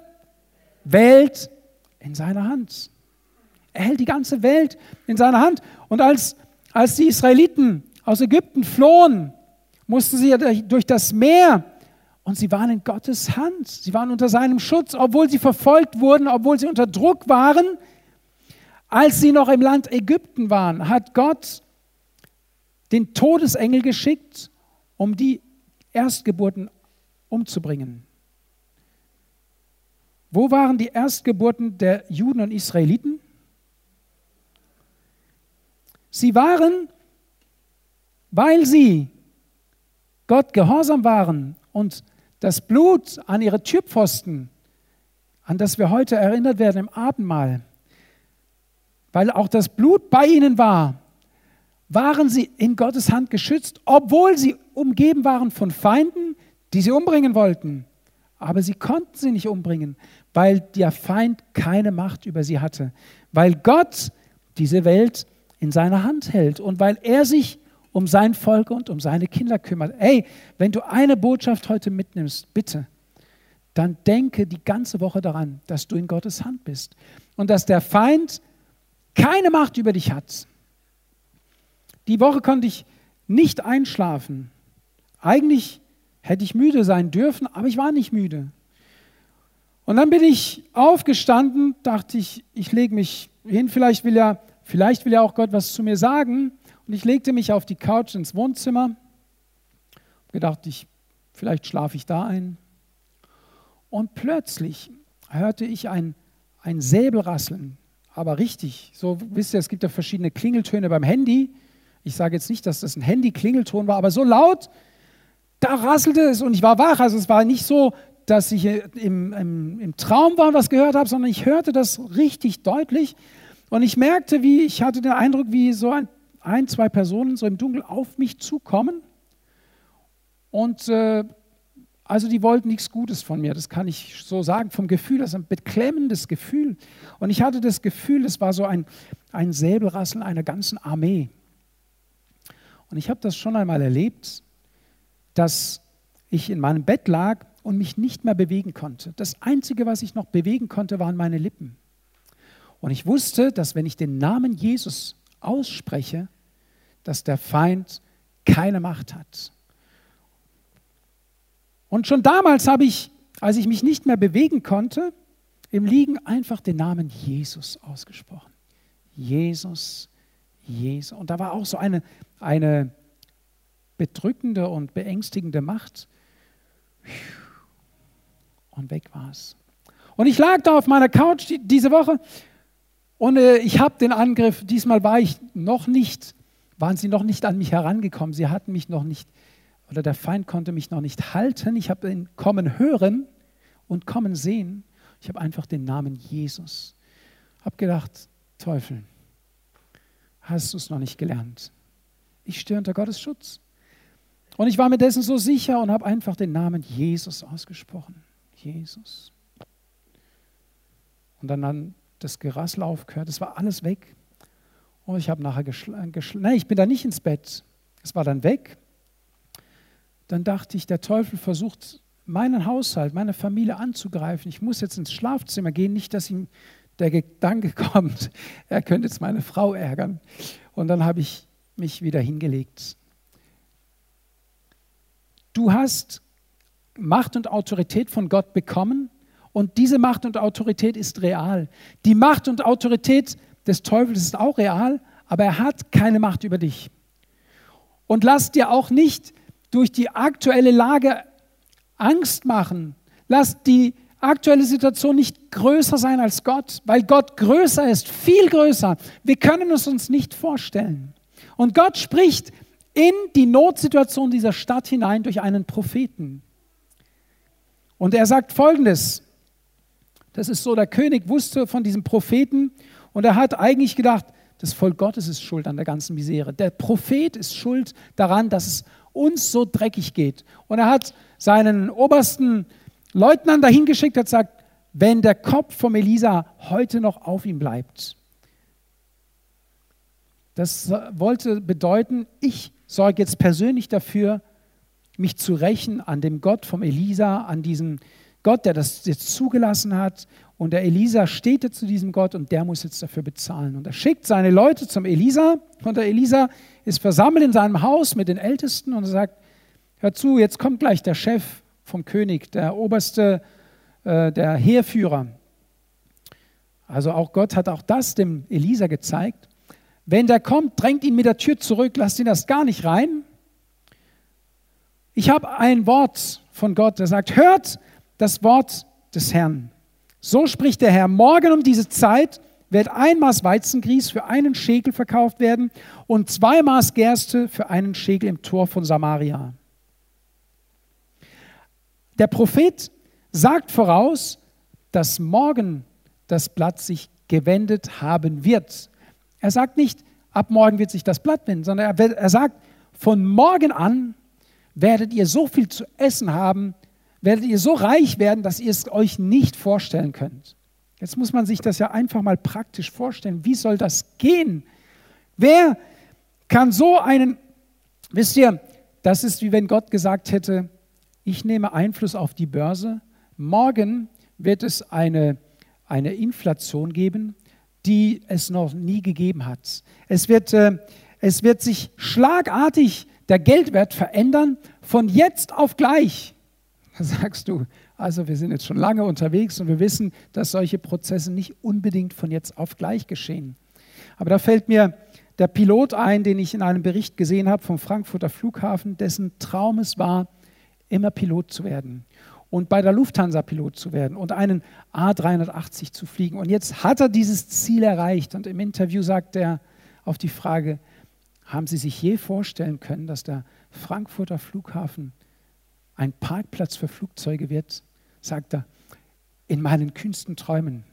Welt in seiner Hand. Er hält die ganze Welt in seiner Hand. Und als, als die Israeliten aus Ägypten flohen, mussten sie durch das Meer und sie waren in Gottes Hand. Sie waren unter seinem Schutz, obwohl sie verfolgt wurden, obwohl sie unter Druck waren. Als sie noch im Land Ägypten waren, hat Gott den Todesengel geschickt, um die Erstgeburten umzubringen. Wo waren die Erstgeburten der Juden und Israeliten? Sie waren, weil sie Gott gehorsam waren und das Blut an ihre Türpfosten, an das wir heute erinnert werden im Abendmahl, weil auch das Blut bei ihnen war, waren sie in Gottes Hand geschützt, obwohl sie umgeben waren von Feinden, die sie umbringen wollten. Aber sie konnten sie nicht umbringen, weil der Feind keine Macht über sie hatte, weil Gott diese Welt in seiner Hand hält und weil er sich um sein Volk und um seine Kinder kümmert. Ey, wenn du eine Botschaft heute mitnimmst, bitte, dann denke die ganze Woche daran, dass du in Gottes Hand bist und dass der Feind keine Macht über dich hat. Die Woche konnte ich nicht einschlafen. Eigentlich hätte ich müde sein dürfen, aber ich war nicht müde. Und dann bin ich aufgestanden, dachte ich, ich lege mich hin, vielleicht will er Vielleicht will ja auch Gott was zu mir sagen. Und ich legte mich auf die Couch ins Wohnzimmer. und Gedacht, ich, vielleicht schlafe ich da ein. Und plötzlich hörte ich ein, ein Säbelrasseln. Aber richtig, so wisst ihr, es gibt ja verschiedene Klingeltöne beim Handy. Ich sage jetzt nicht, dass das ein Handy-Klingelton war, aber so laut, da rasselte es und ich war wach. Also es war nicht so, dass ich im, im, im Traum war und was gehört habe, sondern ich hörte das richtig deutlich. Und ich merkte, wie ich hatte den Eindruck, wie so ein, ein zwei Personen so im Dunkel auf mich zukommen. Und äh, also die wollten nichts Gutes von mir, das kann ich so sagen, vom Gefühl, das ist ein beklemmendes Gefühl. Und ich hatte das Gefühl, es war so ein, ein Säbelrasseln einer ganzen Armee. Und ich habe das schon einmal erlebt, dass ich in meinem Bett lag und mich nicht mehr bewegen konnte. Das Einzige, was ich noch bewegen konnte, waren meine Lippen. Und ich wusste, dass wenn ich den Namen Jesus ausspreche, dass der Feind keine Macht hat. Und schon damals habe ich, als ich mich nicht mehr bewegen konnte, im Liegen einfach den Namen Jesus ausgesprochen. Jesus, Jesus. Und da war auch so eine, eine bedrückende und beängstigende Macht. Und weg war es. Und ich lag da auf meiner Couch diese Woche und äh, ich habe den Angriff, diesmal war ich noch nicht, waren sie noch nicht an mich herangekommen. Sie hatten mich noch nicht, oder der Feind konnte mich noch nicht halten. Ich habe ihn kommen hören und kommen sehen. Ich habe einfach den Namen Jesus. Habe gedacht, Teufel, hast du es noch nicht gelernt? Ich stehe unter Gottes Schutz. Und ich war mir dessen so sicher und habe einfach den Namen Jesus ausgesprochen. Jesus. Und dann, dann das Gerassel aufgehört, es war alles weg. Und ich habe nachher geschlafen. Nein, ich bin da nicht ins Bett. Es war dann weg. Dann dachte ich, der Teufel versucht, meinen Haushalt, meine Familie anzugreifen. Ich muss jetzt ins Schlafzimmer gehen, nicht, dass ihm der Gedanke kommt, er könnte jetzt meine Frau ärgern. Und dann habe ich mich wieder hingelegt. Du hast Macht und Autorität von Gott bekommen und diese Macht und Autorität ist real. Die Macht und Autorität des Teufels ist auch real, aber er hat keine Macht über dich. Und lass dir auch nicht durch die aktuelle Lage Angst machen. Lass die aktuelle Situation nicht größer sein als Gott, weil Gott größer ist, viel größer. Wir können es uns nicht vorstellen. Und Gott spricht in die Notsituation dieser Stadt hinein durch einen Propheten. Und er sagt folgendes, das ist so, der König wusste von diesem Propheten und er hat eigentlich gedacht, das Volk Gottes ist schuld an der ganzen Misere. Der Prophet ist schuld daran, dass es uns so dreckig geht. Und er hat seinen obersten Leutnant dahin geschickt, hat gesagt, wenn der Kopf von Elisa heute noch auf ihm bleibt. Das wollte bedeuten, ich sorge jetzt persönlich dafür, mich zu rächen an dem Gott vom Elisa, an diesem Gott, der das jetzt zugelassen hat. Und der Elisa steht jetzt zu diesem Gott und der muss jetzt dafür bezahlen. Und er schickt seine Leute zum Elisa und der Elisa ist versammelt in seinem Haus mit den Ältesten und sagt, hör zu, jetzt kommt gleich der Chef vom König, der oberste, äh, der Heerführer. Also auch Gott hat auch das dem Elisa gezeigt. Wenn der kommt, drängt ihn mit der Tür zurück, lasst ihn das gar nicht rein. Ich habe ein Wort von Gott, der sagt, hört das Wort des Herrn. So spricht der Herr, morgen um diese Zeit wird ein Maß Weizengrieß für einen Schekel verkauft werden und zwei Maß Gerste für einen Schekel im Tor von Samaria. Der Prophet sagt voraus, dass morgen das Blatt sich gewendet haben wird. Er sagt nicht, ab morgen wird sich das Blatt wenden, sondern er, er sagt, von morgen an werdet ihr so viel zu essen haben, werdet ihr so reich werden, dass ihr es euch nicht vorstellen könnt. Jetzt muss man sich das ja einfach mal praktisch vorstellen. Wie soll das gehen? Wer kann so einen, wisst ihr, das ist wie wenn Gott gesagt hätte, ich nehme Einfluss auf die Börse, morgen wird es eine, eine Inflation geben, die es noch nie gegeben hat. Es wird, äh, es wird sich schlagartig der Geldwert verändern, von jetzt auf gleich. Sagst du, also wir sind jetzt schon lange unterwegs und wir wissen, dass solche Prozesse nicht unbedingt von jetzt auf gleich geschehen. Aber da fällt mir der Pilot ein, den ich in einem Bericht gesehen habe vom Frankfurter Flughafen, dessen Traum es war, immer Pilot zu werden und bei der Lufthansa Pilot zu werden und einen A380 zu fliegen. Und jetzt hat er dieses Ziel erreicht und im Interview sagt er auf die Frage, haben Sie sich je vorstellen können, dass der Frankfurter Flughafen ein Parkplatz für Flugzeuge wird? Sagt er, in meinen kühnsten Träumen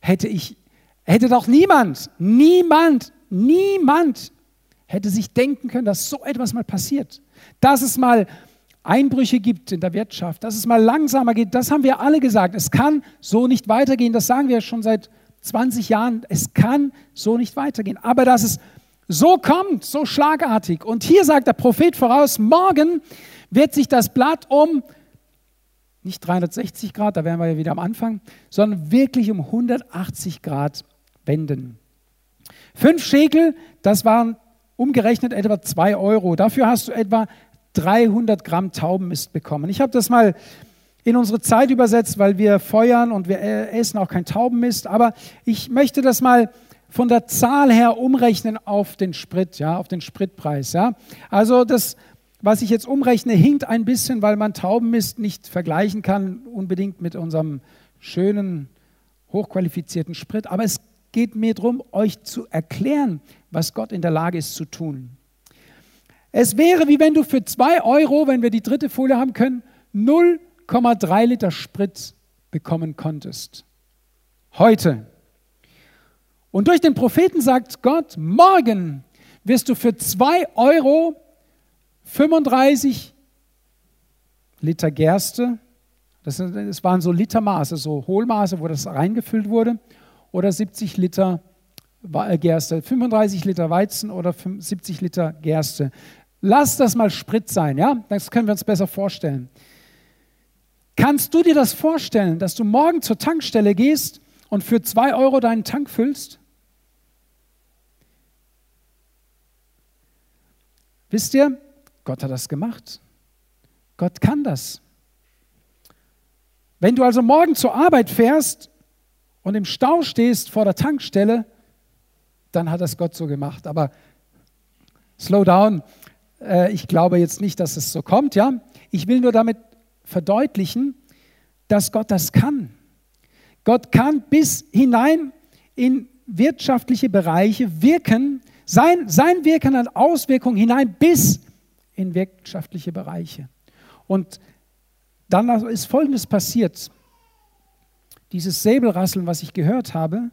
hätte ich, hätte doch niemand, niemand, niemand hätte sich denken können, dass so etwas mal passiert. Dass es mal Einbrüche gibt in der Wirtschaft, dass es mal langsamer geht, das haben wir alle gesagt. Es kann so nicht weitergehen, das sagen wir schon seit 20 Jahren. Es kann so nicht weitergehen. Aber dass es so kommt, so schlagartig. Und hier sagt der Prophet voraus, morgen wird sich das Blatt um, nicht 360 Grad, da wären wir ja wieder am Anfang, sondern wirklich um 180 Grad wenden. Fünf Schekel, das waren umgerechnet etwa zwei Euro. Dafür hast du etwa 300 Gramm Taubenmist bekommen. Ich habe das mal in unsere Zeit übersetzt, weil wir feuern und wir essen auch kein Taubenmist. Aber ich möchte das mal von der Zahl her umrechnen auf den Sprit, ja, auf den Spritpreis. Ja. Also das was ich jetzt umrechne, hinkt ein bisschen, weil man Taubenmist nicht vergleichen kann, unbedingt mit unserem schönen, hochqualifizierten Sprit. Aber es geht mir darum, euch zu erklären, was Gott in der Lage ist zu tun. Es wäre wie wenn du für zwei Euro, wenn wir die dritte Folie haben können, 0,3 Liter Sprit bekommen konntest. Heute. Und durch den Propheten sagt Gott, morgen wirst du für zwei Euro 35 Liter Gerste, das, das waren so Litermaße, so Hohlmaße, wo das reingefüllt wurde, oder 70 Liter äh, Gerste, 35 Liter Weizen oder 70 Liter Gerste. Lass das mal Sprit sein, ja? Das können wir uns besser vorstellen. Kannst du dir das vorstellen, dass du morgen zur Tankstelle gehst und für zwei Euro deinen Tank füllst? Wisst ihr, Gott hat das gemacht. Gott kann das. Wenn du also morgen zur Arbeit fährst und im Stau stehst vor der Tankstelle, dann hat das Gott so gemacht. Aber slow down, äh, ich glaube jetzt nicht, dass es so kommt. Ja? Ich will nur damit verdeutlichen, dass Gott das kann. Gott kann bis hinein in wirtschaftliche Bereiche wirken. Sein, sein Wirken hat Auswirkungen hinein bis in wirtschaftliche Bereiche. Und dann ist Folgendes passiert. Dieses Säbelrasseln, was ich gehört habe,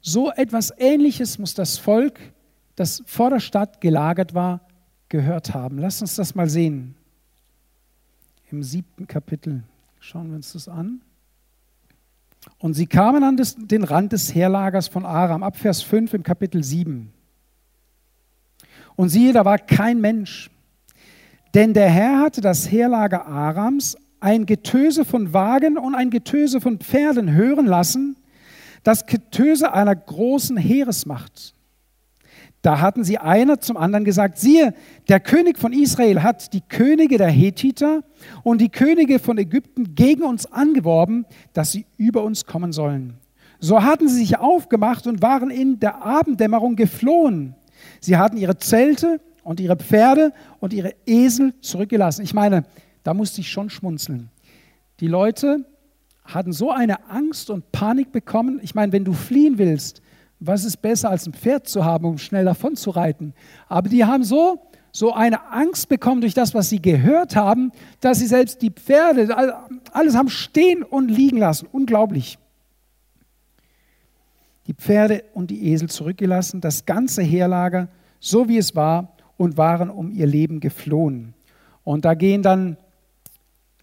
so etwas Ähnliches muss das Volk, das vor der Stadt gelagert war, gehört haben. Lass uns das mal sehen. Im siebten Kapitel schauen wir uns das an. Und sie kamen an den Rand des Heerlagers von Aram, ab Vers 5 im Kapitel 7. Und siehe, da war kein Mensch. Denn der Herr hatte das Heerlager Arams ein Getöse von Wagen und ein Getöse von Pferden hören lassen, das Getöse einer großen Heeresmacht. Da hatten sie einer zum anderen gesagt, siehe, der König von Israel hat die Könige der Hethiter und die Könige von Ägypten gegen uns angeworben, dass sie über uns kommen sollen. So hatten sie sich aufgemacht und waren in der Abenddämmerung geflohen. Sie hatten ihre Zelte und ihre Pferde und ihre Esel zurückgelassen. Ich meine, da musste ich schon schmunzeln. Die Leute hatten so eine Angst und Panik bekommen. Ich meine, wenn du fliehen willst, was ist besser als ein Pferd zu haben, um schnell davon zu reiten? Aber die haben so, so eine Angst bekommen durch das, was sie gehört haben, dass sie selbst die Pferde, alles haben stehen und liegen lassen. Unglaublich die Pferde und die Esel zurückgelassen, das ganze Heerlager, so wie es war, und waren um ihr Leben geflohen. Und da gehen dann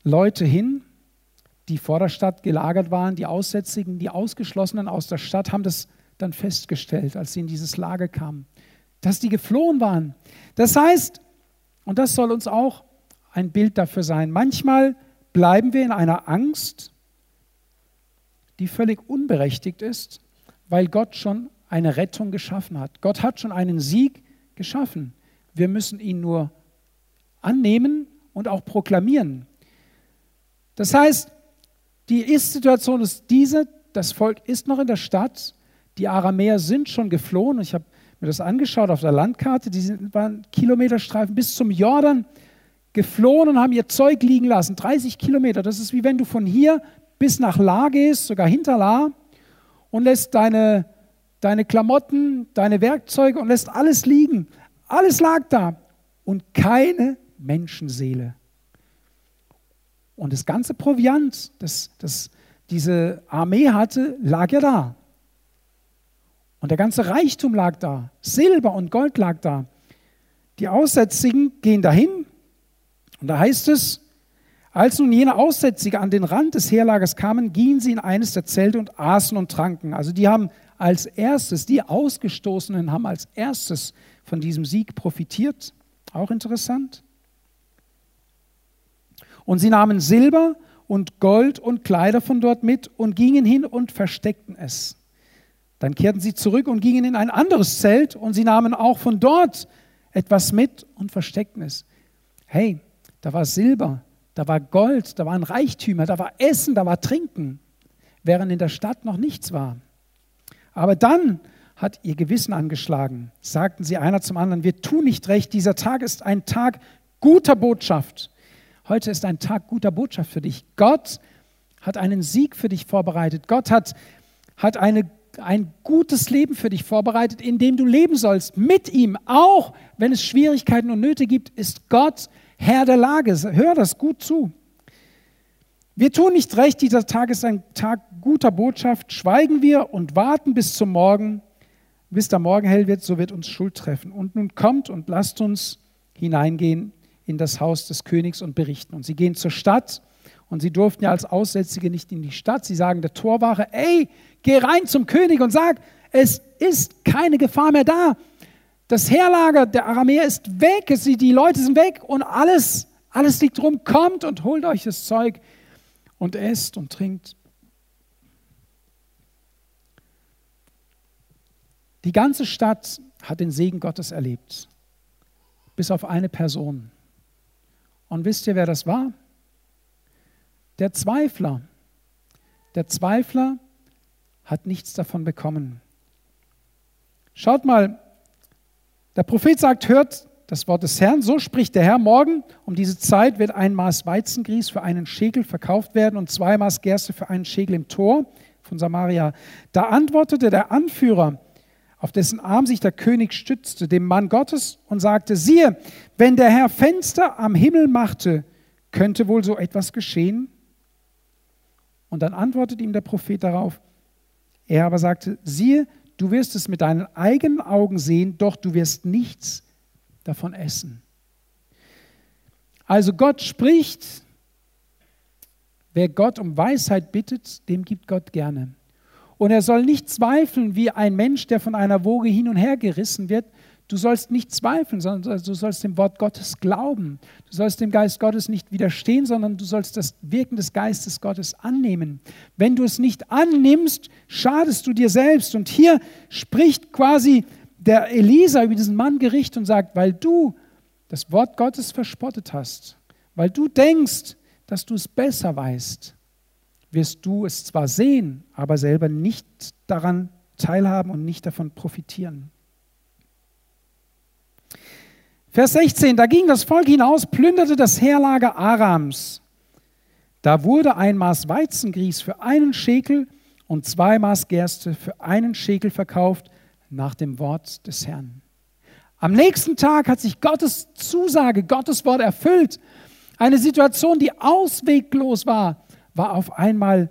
Leute hin, die vor der Stadt gelagert waren, die Aussätzigen, die Ausgeschlossenen aus der Stadt, haben das dann festgestellt, als sie in dieses Lager kamen, dass die geflohen waren. Das heißt, und das soll uns auch ein Bild dafür sein, manchmal bleiben wir in einer Angst, die völlig unberechtigt ist, weil Gott schon eine Rettung geschaffen hat. Gott hat schon einen Sieg geschaffen. Wir müssen ihn nur annehmen und auch proklamieren. Das heißt, die Ist-Situation ist diese, das Volk ist noch in der Stadt, die Aramäer sind schon geflohen. Ich habe mir das angeschaut auf der Landkarte, die sind, waren Kilometerstreifen bis zum Jordan geflohen und haben ihr Zeug liegen lassen. 30 Kilometer, das ist wie wenn du von hier bis nach La gehst, sogar hinter La, und lässt deine, deine Klamotten, deine Werkzeuge und lässt alles liegen. Alles lag da und keine Menschenseele. Und das ganze Proviant, das, das diese Armee hatte, lag ja da. Und der ganze Reichtum lag da. Silber und Gold lag da. Die Aussätzigen gehen dahin. Und da heißt es, als nun jene Aussätzige an den Rand des Heerlagers kamen, gingen sie in eines der Zelte und aßen und tranken. Also die haben als erstes, die Ausgestoßenen haben als erstes von diesem Sieg profitiert. Auch interessant. Und sie nahmen Silber und Gold und Kleider von dort mit und gingen hin und versteckten es. Dann kehrten sie zurück und gingen in ein anderes Zelt und sie nahmen auch von dort etwas mit und versteckten es. Hey, da war Silber, da war Gold, da waren Reichtümer, da war Essen, da war Trinken, während in der Stadt noch nichts war. Aber dann hat ihr Gewissen angeschlagen. Sagten sie einer zum anderen, wir tun nicht recht, dieser Tag ist ein Tag guter Botschaft. Heute ist ein Tag guter Botschaft für dich. Gott hat einen Sieg für dich vorbereitet. Gott hat, hat eine, ein gutes Leben für dich vorbereitet, in dem du leben sollst. Mit ihm, auch wenn es Schwierigkeiten und Nöte gibt, ist Gott Herr der Lage. Hör das gut zu. Wir tun nicht recht, dieser Tag ist ein Tag guter Botschaft. Schweigen wir und warten bis zum Morgen, bis der Morgen hell wird, so wird uns Schuld treffen. Und nun kommt und lasst uns hineingehen in das Haus des Königs und berichten. Und sie gehen zur Stadt und sie durften ja als Aussätzige nicht in die Stadt. Sie sagen der Torwache, ey, geh rein zum König und sag, es ist keine Gefahr mehr da. Das Heerlager der Aramäer ist weg, die Leute sind weg und alles, alles liegt rum. Kommt und holt euch das Zeug und esst und trinkt. Die ganze Stadt hat den Segen Gottes erlebt, bis auf eine Person. Und wisst ihr, wer das war? Der Zweifler. Der Zweifler hat nichts davon bekommen. Schaut mal, der Prophet sagt, hört das Wort des Herrn, so spricht der Herr, morgen um diese Zeit wird ein Maß Weizengrieß für einen Schäkel verkauft werden und zwei Maß Gerste für einen Schäkel im Tor von Samaria. Da antwortete der Anführer, auf dessen Arm sich der König stützte, dem Mann Gottes und sagte, siehe, wenn der Herr Fenster am Himmel machte, könnte wohl so etwas geschehen? Und dann antwortete ihm der Prophet darauf, er aber sagte, siehe, du wirst es mit deinen eigenen Augen sehen, doch du wirst nichts davon essen. Also Gott spricht, wer Gott um Weisheit bittet, dem gibt Gott gerne. Und er soll nicht zweifeln wie ein Mensch, der von einer Woge hin und her gerissen wird, Du sollst nicht zweifeln, sondern du sollst dem Wort Gottes glauben. Du sollst dem Geist Gottes nicht widerstehen, sondern du sollst das Wirken des Geistes Gottes annehmen. Wenn du es nicht annimmst, schadest du dir selbst. Und hier spricht quasi der Elisa über diesen Mann Gericht und sagt, weil du das Wort Gottes verspottet hast, weil du denkst, dass du es besser weißt, wirst du es zwar sehen, aber selber nicht daran teilhaben und nicht davon profitieren. Vers 16, da ging das Volk hinaus, plünderte das Heerlager Arams. Da wurde ein Maß Weizengrieß für einen Schekel und zwei Maß Gerste für einen Schekel verkauft nach dem Wort des Herrn. Am nächsten Tag hat sich Gottes Zusage, Gottes Wort erfüllt. Eine Situation, die ausweglos war, war auf einmal,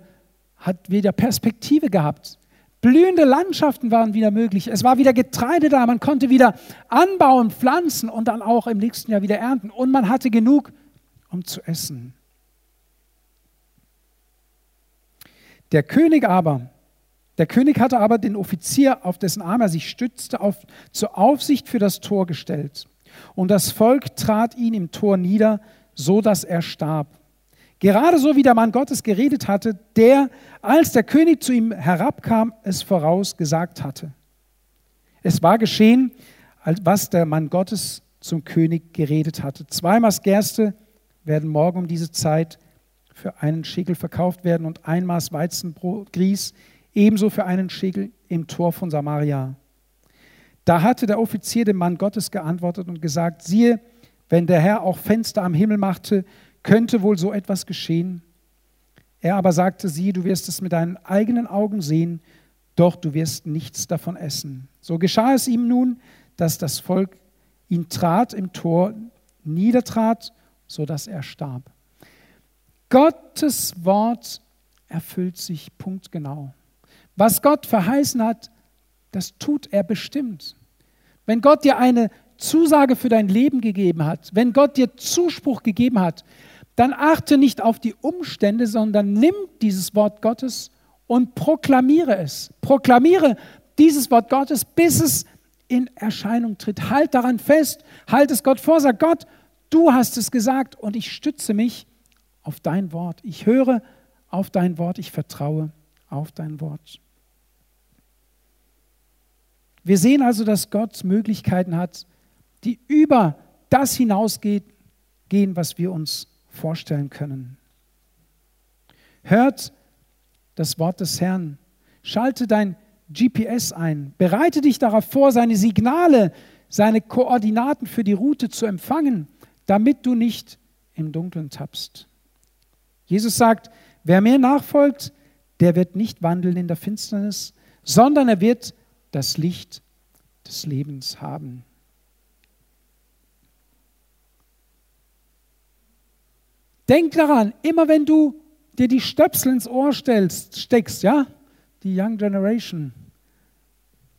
hat wieder Perspektive gehabt. Blühende Landschaften waren wieder möglich. Es war wieder Getreide da. Man konnte wieder anbauen, pflanzen und dann auch im nächsten Jahr wieder ernten. Und man hatte genug, um zu essen. Der König aber, der König hatte aber den Offizier, auf dessen Arm er sich stützte, auf, zur Aufsicht für das Tor gestellt. Und das Volk trat ihn im Tor nieder, so dass er starb. Gerade so wie der Mann Gottes geredet hatte, der, als der König zu ihm herabkam, es vorausgesagt hatte. Es war geschehen, was der Mann Gottes zum König geredet hatte. Zweimal Gerste werden morgen um diese Zeit für einen Schäkel verkauft werden und ein Maß Weizenbrot, Grieß ebenso für einen Schäkel im Tor von Samaria. Da hatte der Offizier dem Mann Gottes geantwortet und gesagt, siehe, wenn der Herr auch Fenster am Himmel machte, könnte wohl so etwas geschehen? Er aber sagte sie, du wirst es mit deinen eigenen Augen sehen, doch du wirst nichts davon essen. So geschah es ihm nun, dass das Volk ihn trat im Tor, niedertrat, so dass er starb. Gottes Wort erfüllt sich punktgenau. Was Gott verheißen hat, das tut er bestimmt. Wenn Gott dir eine Zusage für dein Leben gegeben hat, wenn Gott dir Zuspruch gegeben hat, dann achte nicht auf die Umstände, sondern nimm dieses Wort Gottes und proklamiere es. Proklamiere dieses Wort Gottes, bis es in Erscheinung tritt. Halt daran fest, halt es Gott vor, sag Gott, du hast es gesagt und ich stütze mich auf dein Wort. Ich höre auf dein Wort, ich vertraue auf dein Wort. Wir sehen also, dass Gott Möglichkeiten hat, die über das hinausgehen, was wir uns vorstellen können. Hört das Wort des Herrn. Schalte dein GPS ein. Bereite dich darauf vor, seine Signale, seine Koordinaten für die Route zu empfangen, damit du nicht im Dunkeln tappst. Jesus sagt, wer mir nachfolgt, der wird nicht wandeln in der Finsternis, sondern er wird das Licht des Lebens haben. Denk daran, immer wenn du dir die Stöpsel ins Ohr stellst, steckst, ja, die Young Generation,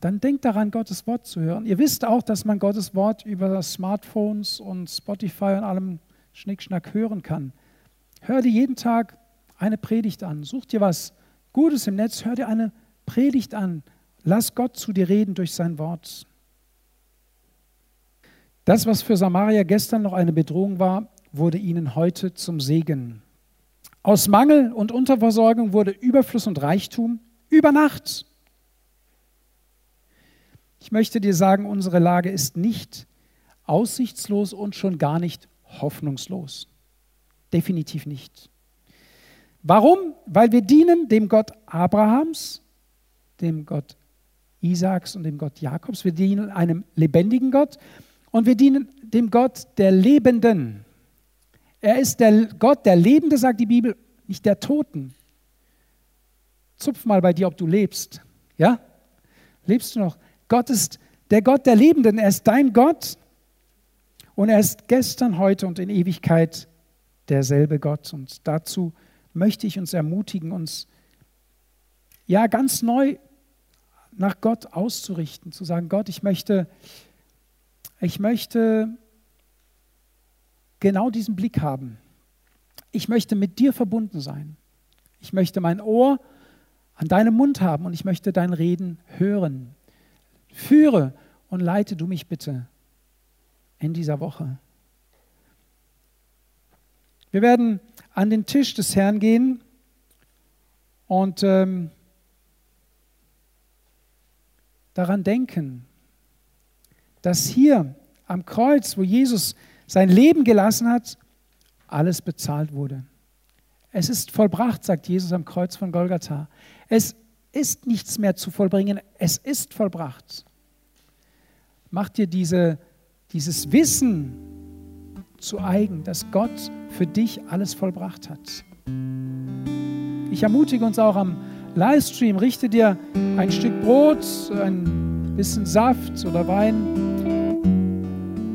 dann denk daran, Gottes Wort zu hören. Ihr wisst auch, dass man Gottes Wort über Smartphones und Spotify und allem Schnickschnack hören kann. Hör dir jeden Tag eine Predigt an. Such dir was Gutes im Netz, hör dir eine Predigt an. Lass Gott zu dir reden durch sein Wort. Das, was für Samaria gestern noch eine Bedrohung war, wurde ihnen heute zum Segen. Aus Mangel und Unterversorgung wurde Überfluss und Reichtum über Nacht. Ich möchte dir sagen, unsere Lage ist nicht aussichtslos und schon gar nicht hoffnungslos. Definitiv nicht. Warum? Weil wir dienen dem Gott Abrahams, dem Gott Isaaks und dem Gott Jakobs. Wir dienen einem lebendigen Gott und wir dienen dem Gott der Lebenden. Er ist der Gott der Lebende, sagt die Bibel, nicht der Toten. Zupf mal bei dir, ob du lebst. Ja? Lebst du noch? Gott ist der Gott der Lebenden. Er ist dein Gott und er ist gestern, heute und in Ewigkeit derselbe Gott. Und dazu möchte ich uns ermutigen, uns ja ganz neu nach Gott auszurichten, zu sagen, Gott, ich möchte, ich möchte genau diesen Blick haben. Ich möchte mit dir verbunden sein. Ich möchte mein Ohr an deinem Mund haben und ich möchte dein Reden hören. Führe und leite du mich bitte in dieser Woche. Wir werden an den Tisch des Herrn gehen und ähm, daran denken, dass hier am Kreuz, wo Jesus sein Leben gelassen hat, alles bezahlt wurde. Es ist vollbracht, sagt Jesus am Kreuz von Golgatha. Es ist nichts mehr zu vollbringen, es ist vollbracht. Mach dir diese, dieses Wissen zu eigen, dass Gott für dich alles vollbracht hat. Ich ermutige uns auch am Livestream, richte dir ein Stück Brot, ein bisschen Saft oder Wein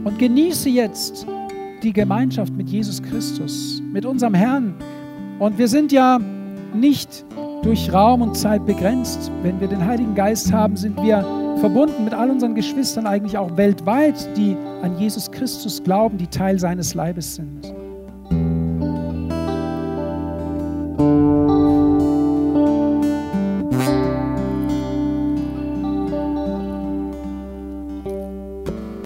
und genieße jetzt die Gemeinschaft mit Jesus Christus, mit unserem Herrn. Und wir sind ja nicht durch Raum und Zeit begrenzt. Wenn wir den Heiligen Geist haben, sind wir verbunden mit all unseren Geschwistern eigentlich auch weltweit, die an Jesus Christus glauben, die Teil seines Leibes sind.